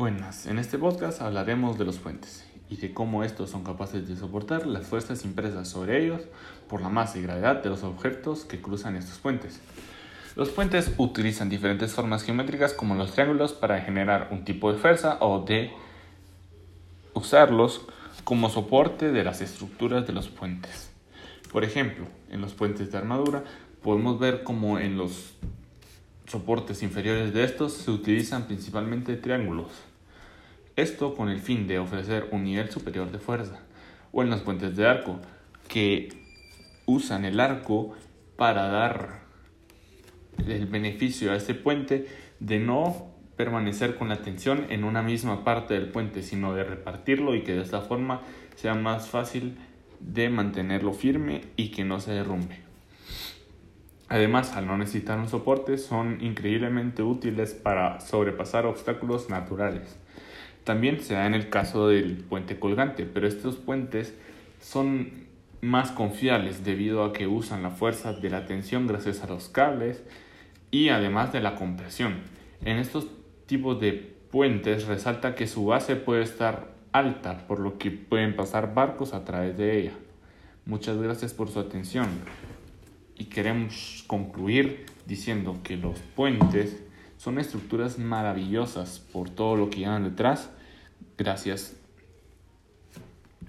Buenas, en este podcast hablaremos de los puentes y de cómo estos son capaces de soportar las fuerzas impresas sobre ellos por la masa y gravedad de los objetos que cruzan estos puentes. Los puentes utilizan diferentes formas geométricas como los triángulos para generar un tipo de fuerza o de usarlos como soporte de las estructuras de los puentes. Por ejemplo, en los puentes de armadura podemos ver como en los soportes inferiores de estos se utilizan principalmente triángulos. Esto con el fin de ofrecer un nivel superior de fuerza. O en los puentes de arco, que usan el arco para dar el beneficio a este puente de no permanecer con la tensión en una misma parte del puente, sino de repartirlo y que de esta forma sea más fácil de mantenerlo firme y que no se derrumbe. Además, al no necesitar un soporte, son increíblemente útiles para sobrepasar obstáculos naturales. También se da en el caso del puente colgante, pero estos puentes son más confiables debido a que usan la fuerza de la tensión gracias a los cables y además de la compresión. En estos tipos de puentes resalta que su base puede estar alta, por lo que pueden pasar barcos a través de ella. Muchas gracias por su atención y queremos concluir diciendo que los puentes son estructuras maravillosas por todo lo que llevan detrás. Gracias